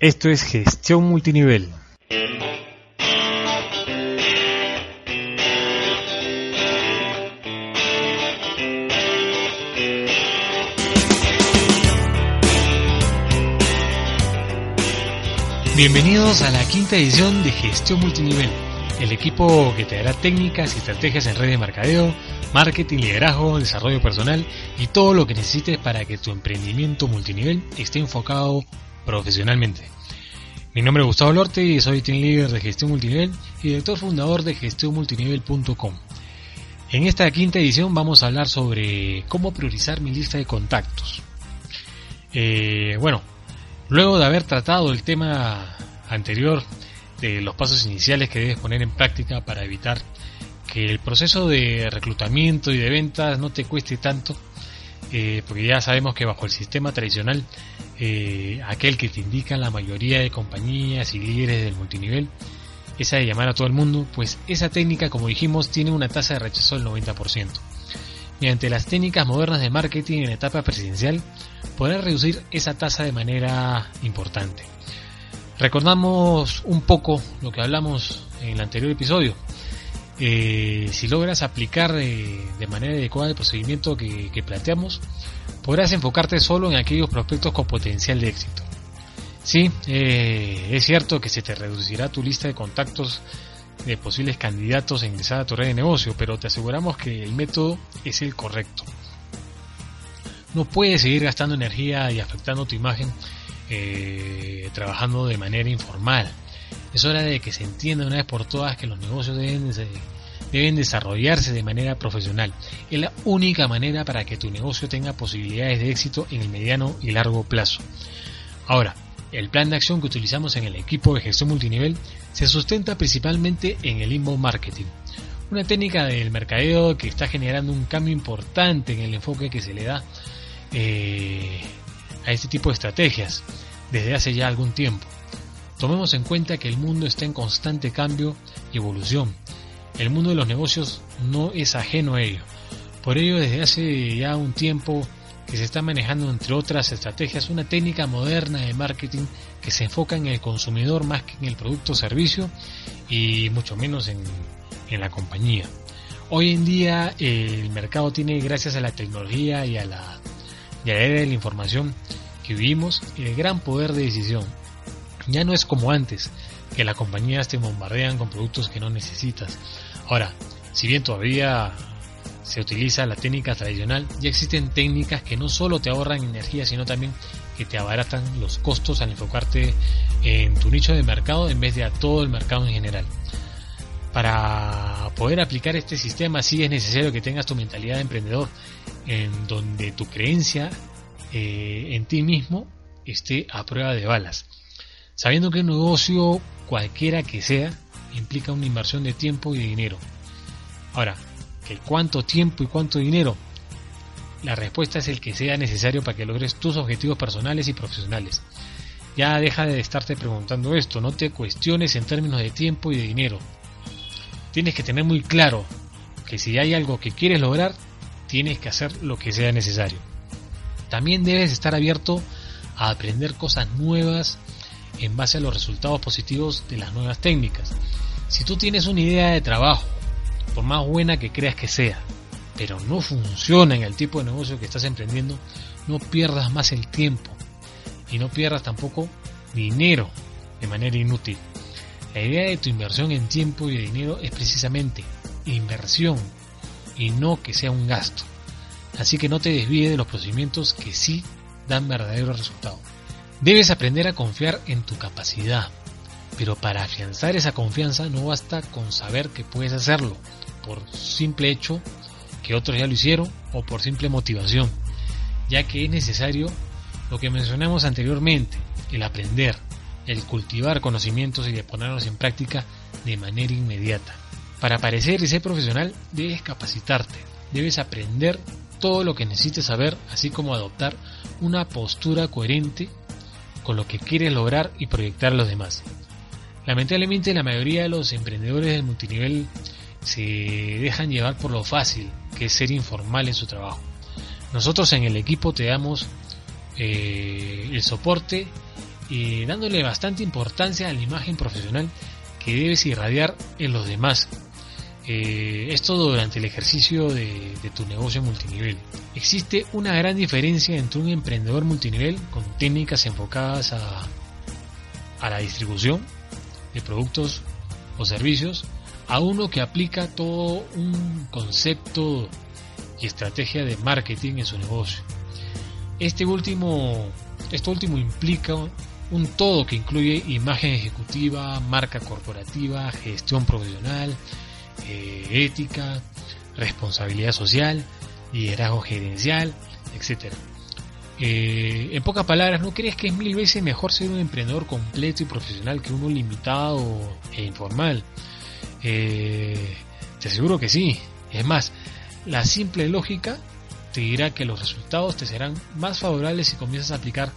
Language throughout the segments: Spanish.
Esto es gestión multinivel. Bienvenidos a la quinta edición de Gestión Multinivel, el equipo que te dará técnicas y estrategias en red de mercadeo, marketing, liderazgo, desarrollo personal y todo lo que necesites para que tu emprendimiento multinivel esté enfocado profesionalmente. Mi nombre es Gustavo Lorte y soy team leader de gestión multinivel y director fundador de gestionmultinivel.com. En esta quinta edición vamos a hablar sobre cómo priorizar mi lista de contactos. Eh, bueno, luego de haber tratado el tema anterior de los pasos iniciales que debes poner en práctica para evitar que el proceso de reclutamiento y de ventas no te cueste tanto, eh, porque ya sabemos que bajo el sistema tradicional, eh, aquel que te indica la mayoría de compañías y líderes del multinivel, esa de llamar a todo el mundo, pues esa técnica, como dijimos, tiene una tasa de rechazo del 90%. Mediante las técnicas modernas de marketing en etapa presidencial, podrás reducir esa tasa de manera importante. Recordamos un poco lo que hablamos en el anterior episodio. Eh, si logras aplicar de, manera adecuada el procedimiento que, planteamos, podrás enfocarte solo en aquellos prospectos con potencial de éxito. Sí, eh, es cierto que se te reducirá tu lista de contactos de posibles candidatos a ingresar a tu red de negocio, pero te aseguramos que el método es el correcto. No puedes seguir gastando energía y afectando tu imagen eh, trabajando de manera informal. Es hora de que se entienda una vez por todas que los negocios deben, desarrollarse de manera profesional. Es la única manera para que tu negocio tenga posibilidades de éxito en el mediano y largo plazo. Ahora, el plan de acción que utilizamos en el equipo de gestión multinivel se sustenta principalmente en el inbound marketing, una técnica del mercadeo que está generando un cambio importante en el enfoque que se le da eh, a este tipo de estrategias desde hace ya algún tiempo. Tomemos en cuenta que el mundo está en constante cambio y evolución. El mundo de los negocios no es ajeno a ello. Por ello, desde hace ya un tiempo que se está manejando, entre otras estrategias, una técnica moderna de marketing que se enfoca en el consumidor más que en el producto o servicio y mucho menos en, la compañía. Hoy en día el mercado tiene, gracias a la tecnología y a la, y de la información que vivimos, el gran poder de decisión. Ya no es como antes, que las compañías te bombardean con productos que no necesitas. Ahora, si bien todavía se utiliza la técnica tradicional, ya existen técnicas que no solo te ahorran energía, sino también que te abaratan los costos al enfocarte en tu nicho de mercado en vez de a todo el mercado en general. Para poder aplicar este sistema sí es necesario que tengas tu mentalidad de emprendedor, en donde tu creencia eh, en ti mismo esté a prueba de balas sabiendo que un negocio, cualquiera que sea, implica una inversión de tiempo y de dinero. Ahora, ¿que cuánto tiempo y cuánto dinero? La respuesta es el que sea necesario para que logres tus objetivos personales y profesionales. Ya deja de estarte preguntando esto, no te cuestiones en términos de tiempo y de dinero. Tienes que tener muy claro que si hay algo que quieres lograr, tienes que hacer lo que sea necesario. También debes estar abierto a aprender cosas nuevas en base a los resultados positivos de las nuevas técnicas. Si tú tienes una idea de trabajo, por más buena que creas que sea, pero no funciona en el tipo de negocio que estás emprendiendo, no pierdas más el tiempo y no pierdas tampoco dinero de manera inútil. La idea de tu inversión en tiempo y dinero es precisamente inversión y no que sea un gasto. Así que no te desvíes de los procedimientos que sí dan verdaderos resultados. Debes aprender a confiar en tu capacidad, pero para afianzar esa confianza no basta con saber que puedes hacerlo, por simple hecho que otros ya lo hicieron o por simple motivación, ya que es necesario lo que mencionamos anteriormente, el aprender, el cultivar conocimientos y de ponerlos en práctica de manera inmediata. Para parecer y ser profesional debes capacitarte, debes aprender todo lo que necesites saber, así como adoptar una postura coherente con lo que quieres lograr y proyectar a los demás. Lamentablemente la mayoría de los emprendedores del multinivel se dejan llevar por lo fácil, que es ser informal en su trabajo. Nosotros en el equipo te damos eh, el soporte y dándole bastante importancia a la imagen profesional que debes irradiar en los demás. Eh, esto durante el ejercicio de, tu negocio multinivel. Existe una gran diferencia entre un emprendedor multinivel con técnicas enfocadas a, a la distribución de productos o servicios a uno que aplica todo un concepto y estrategia de marketing en su negocio. Este último, esto último implica un todo que incluye imagen ejecutiva, marca corporativa, gestión profesional, eh, ética, responsabilidad social, liderazgo gerencial, etc. Eh, en pocas palabras, ¿no crees que es mil veces mejor ser un emprendedor completo y profesional que uno limitado e informal? Eh, te aseguro que sí. Es más, la simple lógica te dirá que los resultados te serán más favorables si comienzas a aplicar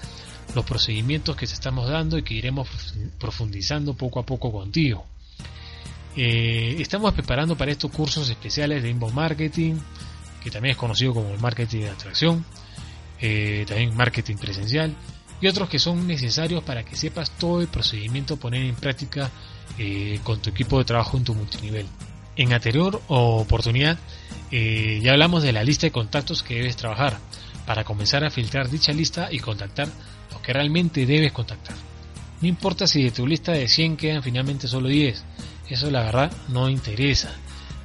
los procedimientos que te estamos dando y que iremos profundizando poco a poco contigo. Eh, estamos preparando para estos cursos especiales de inbound marketing, que también es conocido como el marketing de atracción, eh, también marketing presencial y otros que son necesarios para que sepas todo el procedimiento a poner en práctica eh, con tu equipo de trabajo en tu multinivel. En anterior oportunidad ya hablamos de la lista de contactos que debes trabajar para comenzar a filtrar dicha lista y contactar lo que realmente debes contactar. No importa si de tu lista de 100 quedan finalmente solo 10, eso la verdad no interesa,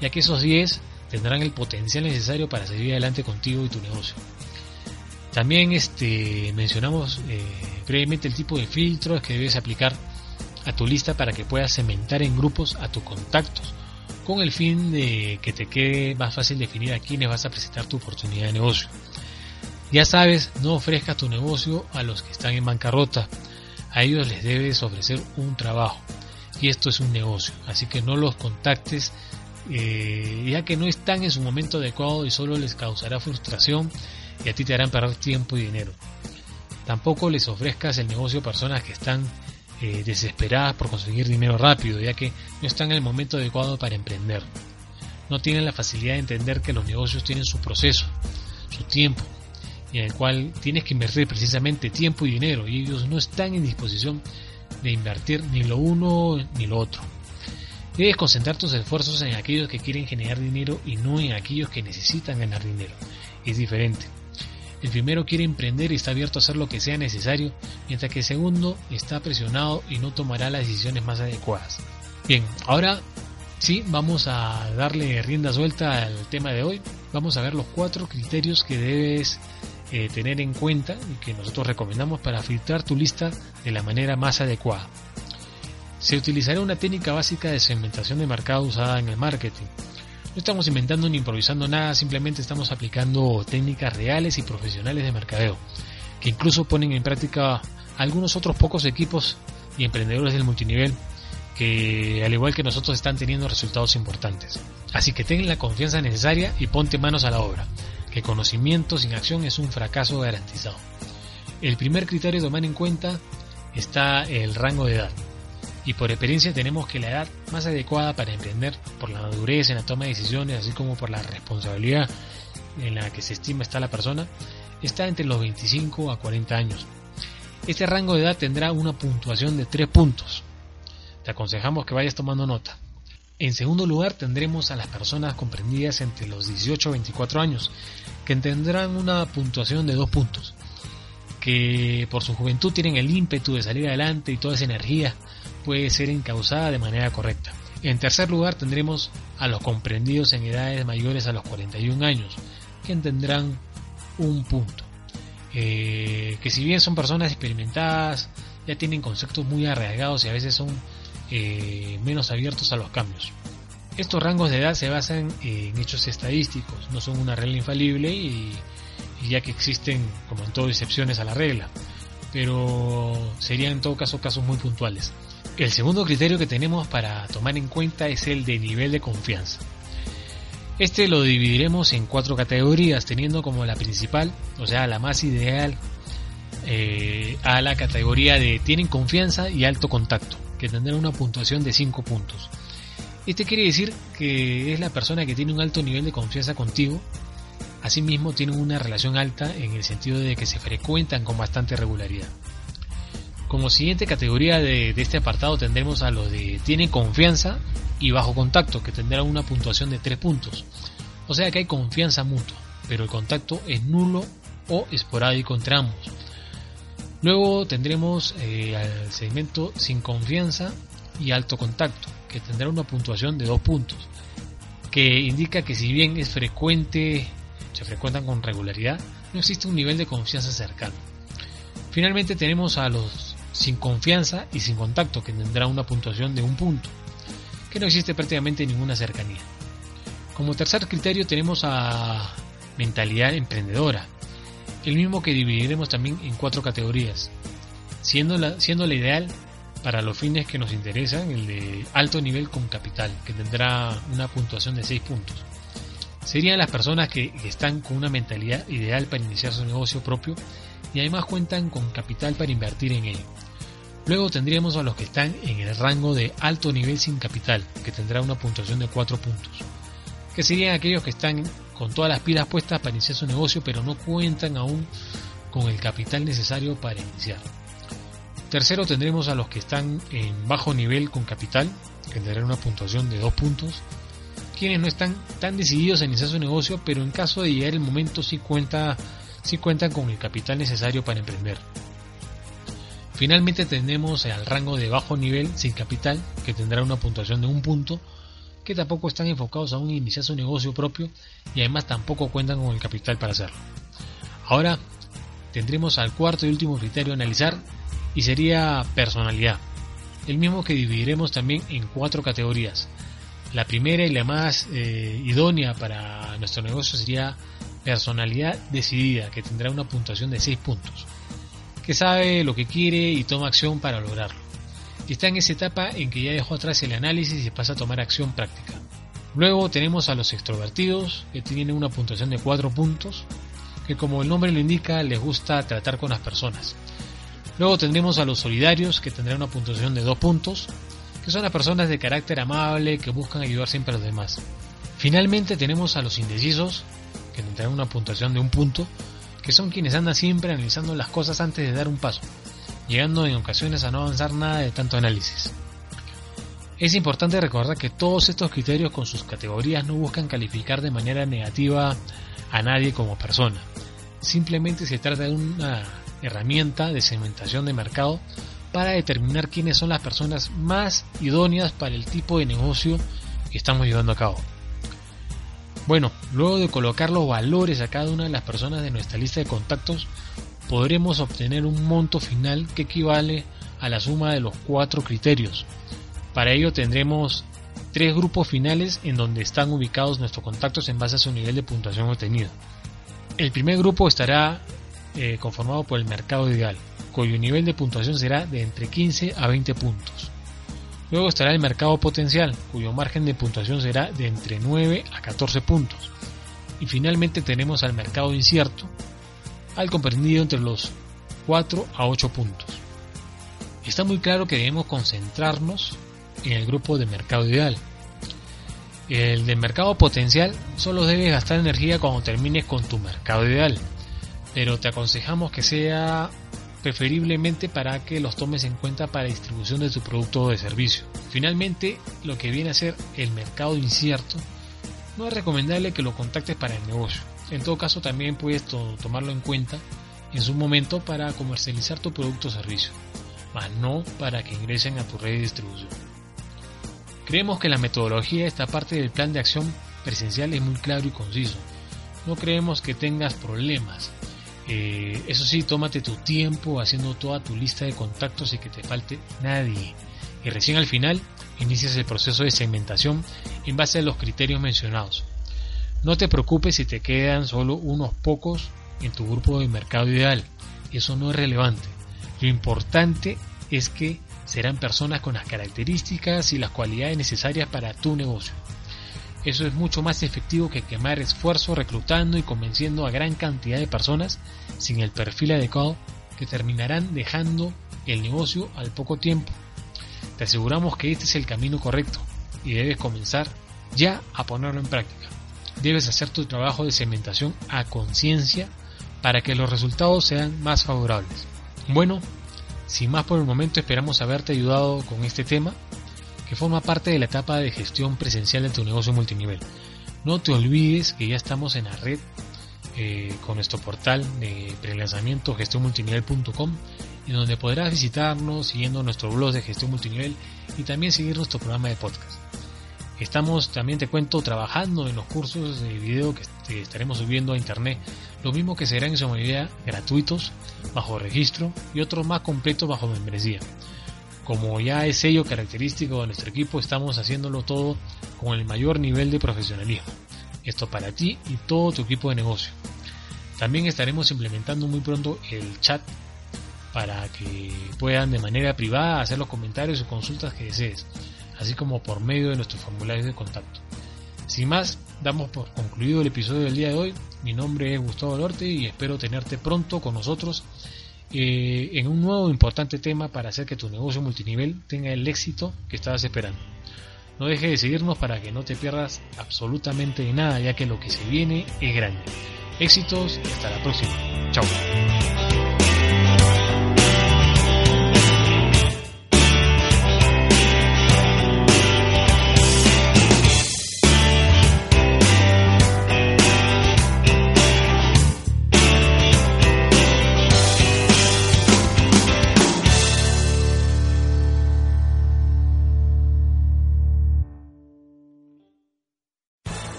ya que esos 10 tendrán el potencial necesario para seguir adelante contigo y tu negocio. También este, mencionamos eh, brevemente el tipo de filtros que debes aplicar a tu lista para que puedas cementar en grupos a tus contactos, con el fin de que te quede más fácil definir a quiénes vas a presentar tu oportunidad de negocio. Ya sabes, no ofrezcas tu negocio a los que están en bancarrota. A ellos les debes ofrecer un trabajo. Y esto es un negocio. Así que no los contactes eh, ya que no están en su momento adecuado y solo les causará frustración y a ti te harán perder tiempo y dinero. Tampoco les ofrezcas el negocio a personas que están eh, desesperadas por conseguir dinero rápido, ya que no están en el momento adecuado para emprender. No tienen la facilidad de entender que los negocios tienen su proceso, su tiempo, en el cual tienes que invertir precisamente tiempo y dinero y ellos no están en disposición de invertir ni lo uno ni lo otro. Debes concentrar tus esfuerzos en aquellos que quieren generar dinero y no en aquellos que necesitan ganar dinero. Es diferente. El primero quiere emprender y está abierto a hacer lo que sea necesario, mientras que el segundo está presionado y no tomará las decisiones más adecuadas. Bien, ahora sí, vamos a darle rienda suelta al tema de hoy. Vamos a ver los cuatro criterios que debes eh, tener en cuenta y que nosotros recomendamos para filtrar tu lista de la manera más adecuada. Se utilizará una técnica básica de segmentación de mercado usada en el marketing. No estamos inventando ni improvisando nada, simplemente estamos aplicando técnicas reales y profesionales de mercadeo, que incluso ponen en práctica algunos otros pocos equipos y emprendedores del multinivel que al igual que nosotros están teniendo resultados importantes. Así que ten la confianza necesaria y ponte manos a la obra que conocimiento sin acción es un fracaso garantizado. El primer criterio a tomar en cuenta está el rango de edad. Y por experiencia tenemos que la edad más adecuada para emprender, por la madurez en la toma de decisiones, así como por la responsabilidad en la que se estima está la persona, está entre los 25 a 40 años. Este rango de edad tendrá una puntuación de 3 puntos. Te aconsejamos que vayas tomando nota. En segundo lugar tendremos a las personas comprendidas entre los 18 y 24 años, que tendrán una puntuación de dos puntos, que por su juventud tienen el ímpetu de salir adelante y toda esa energía puede ser encausada de manera correcta. En tercer lugar tendremos a los comprendidos en edades mayores a los 41 años, que tendrán un punto. Eh, que si bien son personas experimentadas, ya tienen conceptos muy arraigados y a veces son eh, menos abiertos a los cambios. Estos rangos de edad se basan en hechos estadísticos, no son una regla infalible y, ya que existen, como en todo, excepciones a la regla. pero serían en todo caso casos muy puntuales. El segundo criterio que tenemos para tomar en cuenta es el de nivel de confianza. Este lo dividiremos en cuatro categorías, teniendo como la principal, o sea, la más ideal, eh, a la categoría de tienen confianza y alto contacto, que tendrá una puntuación de 5 puntos. Este quiere decir que es la persona que tiene un alto nivel de confianza contigo, asimismo tienen una relación alta en el sentido de que se frecuentan con bastante regularidad. Como siguiente categoría de, este apartado tendremos a los de tienen confianza y bajo contacto, que tendrá una puntuación de 3 puntos. O sea que hay confianza mutua, pero el contacto es nulo o esporádico entre ambos. Luego tendremos eh, al segmento sin confianza y alto contacto, que tendrá una puntuación de 2 puntos, que indica que si bien es frecuente, se frecuentan con regularidad, no existe un nivel de confianza cercano. Finalmente tenemos a los sin confianza y sin contacto, que tendrá una puntuación de un punto que no existe prácticamente ninguna cercanía. Como tercer criterio tenemos a mentalidad emprendedora, el mismo que dividiremos también en cuatro categorías, siendo la, siendo la ideal para los fines que nos interesan el de alto nivel con capital, que tendrá una puntuación de 6 puntos. Serían las personas que, están con una mentalidad ideal para iniciar su negocio propio y además cuentan con capital para invertir en ello Luego tendríamos a los que están en el rango de alto nivel sin capital, que tendrá una puntuación de 4 puntos. Que serían aquellos que están con todas las pilas puestas para iniciar su negocio, pero no cuentan aún con el capital necesario para iniciar. Tercero tendremos a los que están en bajo nivel con capital, que tendrán una puntuación de 2 puntos. Quienes no están tan decididos a iniciar su negocio, pero en caso de llegar el momento sí, cuenta, sí cuentan con el capital necesario para emprender. Finalmente tenemos al rango de bajo nivel sin capital, que tendrá una puntuación de un punto, que tampoco están enfocados aún en iniciar su negocio propio y además tampoco cuentan con el capital para hacerlo. Ahora tendremos al cuarto y último criterio a analizar y sería personalidad, el mismo que dividiremos también en cuatro categorías. La primera y la más eh, idónea para nuestro negocio sería personalidad decidida, que tendrá una puntuación de 6 puntos que sabe lo que quiere y toma acción para lograrlo. Y está en esa etapa en que ya dejó atrás el análisis y pasa a tomar acción práctica. Luego tenemos a los extrovertidos, que tienen una puntuación de 4 puntos, que como el nombre lo indica, les gusta tratar con las personas. Luego tendremos a los solidarios, que tendrán una puntuación de 2 puntos, que son las personas de carácter amable que buscan ayudar siempre a los demás. Finalmente tenemos a los indecisos, que tendrán una puntuación de un punto, que son quienes andan siempre analizando las cosas antes de dar un paso, llegando en ocasiones a no avanzar nada de tanto análisis. Es importante recordar que todos estos criterios con sus categorías no buscan calificar de manera negativa a nadie como persona. Simplemente se trata de una herramienta de segmentación de mercado para determinar quiénes son las personas más idóneas para el tipo de negocio que estamos llevando a cabo. Bueno, luego de colocar los valores a cada una de las personas de nuestra lista de contactos, podremos obtener un monto final que equivale a la suma de los cuatro criterios. Para ello tendremos tres grupos finales en donde están ubicados nuestros contactos en base a su nivel de puntuación obtenido. El primer grupo estará eh, conformado por el mercado ideal, cuyo nivel de puntuación será de entre 15 a 20 puntos. Luego estará el mercado potencial, cuyo margen de puntuación será de entre 9 a 14 puntos. Y finalmente tenemos al mercado incierto, al comprendido entre los 4 a 8 puntos. Está muy claro que debemos concentrarnos en el grupo de mercado ideal. El de mercado potencial solo debes gastar energía cuando termines con tu mercado ideal, pero te aconsejamos que sea preferiblemente para que los tomes en cuenta para distribución de tu producto o de servicio. Finalmente, lo que viene a ser el mercado incierto, no es recomendable que lo contactes para el negocio. En todo caso, también puedes tomarlo en cuenta en su momento para comercializar tu producto o servicio, mas no para que ingresen a tu red de distribución. Creemos que la metodología de esta parte del plan de acción presencial es muy claro y conciso. No creemos que tengas problemas eh, eso sí, tómate tu tiempo haciendo toda tu lista de contactos y que te falte nadie. Y recién al final inicias el proceso de segmentación en base a los criterios mencionados. No te preocupes si te quedan solo unos pocos en tu grupo de mercado ideal. Eso no es relevante. Lo importante es que serán personas con las características y las cualidades necesarias para tu negocio. Eso es mucho más efectivo que quemar esfuerzo reclutando y convenciendo a gran cantidad de personas sin el perfil adecuado que terminarán dejando el negocio al poco tiempo. Te aseguramos que este es el camino correcto y debes comenzar ya a ponerlo en práctica. Debes hacer tu trabajo de cementación a conciencia para que los resultados sean más favorables. Bueno, sin más por el momento esperamos haberte ayudado con este tema que forma parte de la etapa de gestión presencial de tu negocio multinivel. No te olvides que ya estamos en la red eh, con nuestro portal de prelanzamiento gestionmultinivel.com en donde podrás visitarnos siguiendo nuestro blog de gestión multinivel y también seguir nuestro programa de podcast. Estamos, también te cuento, trabajando en los cursos de video que estaremos subiendo a internet, lo mismo que serán en su mayoría gratuitos, bajo registro, y otros más completos bajo membresía. Como ya es sello característico de nuestro equipo, estamos haciéndolo todo con el mayor nivel de profesionalismo. Esto para ti y todo tu equipo de negocio. También estaremos implementando muy pronto el chat para que puedan de manera privada hacer los comentarios o consultas que desees así como por medio de nuestros formularios de contacto. Sin más, damos por concluido el episodio del día de hoy. Mi nombre es Gustavo Norte y espero tenerte pronto con nosotros eh, en un nuevo importante tema para hacer que tu negocio multinivel tenga el éxito que estabas esperando. No dejes de seguirnos para que no te pierdas absolutamente de nada, ya que lo que se viene es grande. Éxitos y hasta la próxima. Chao.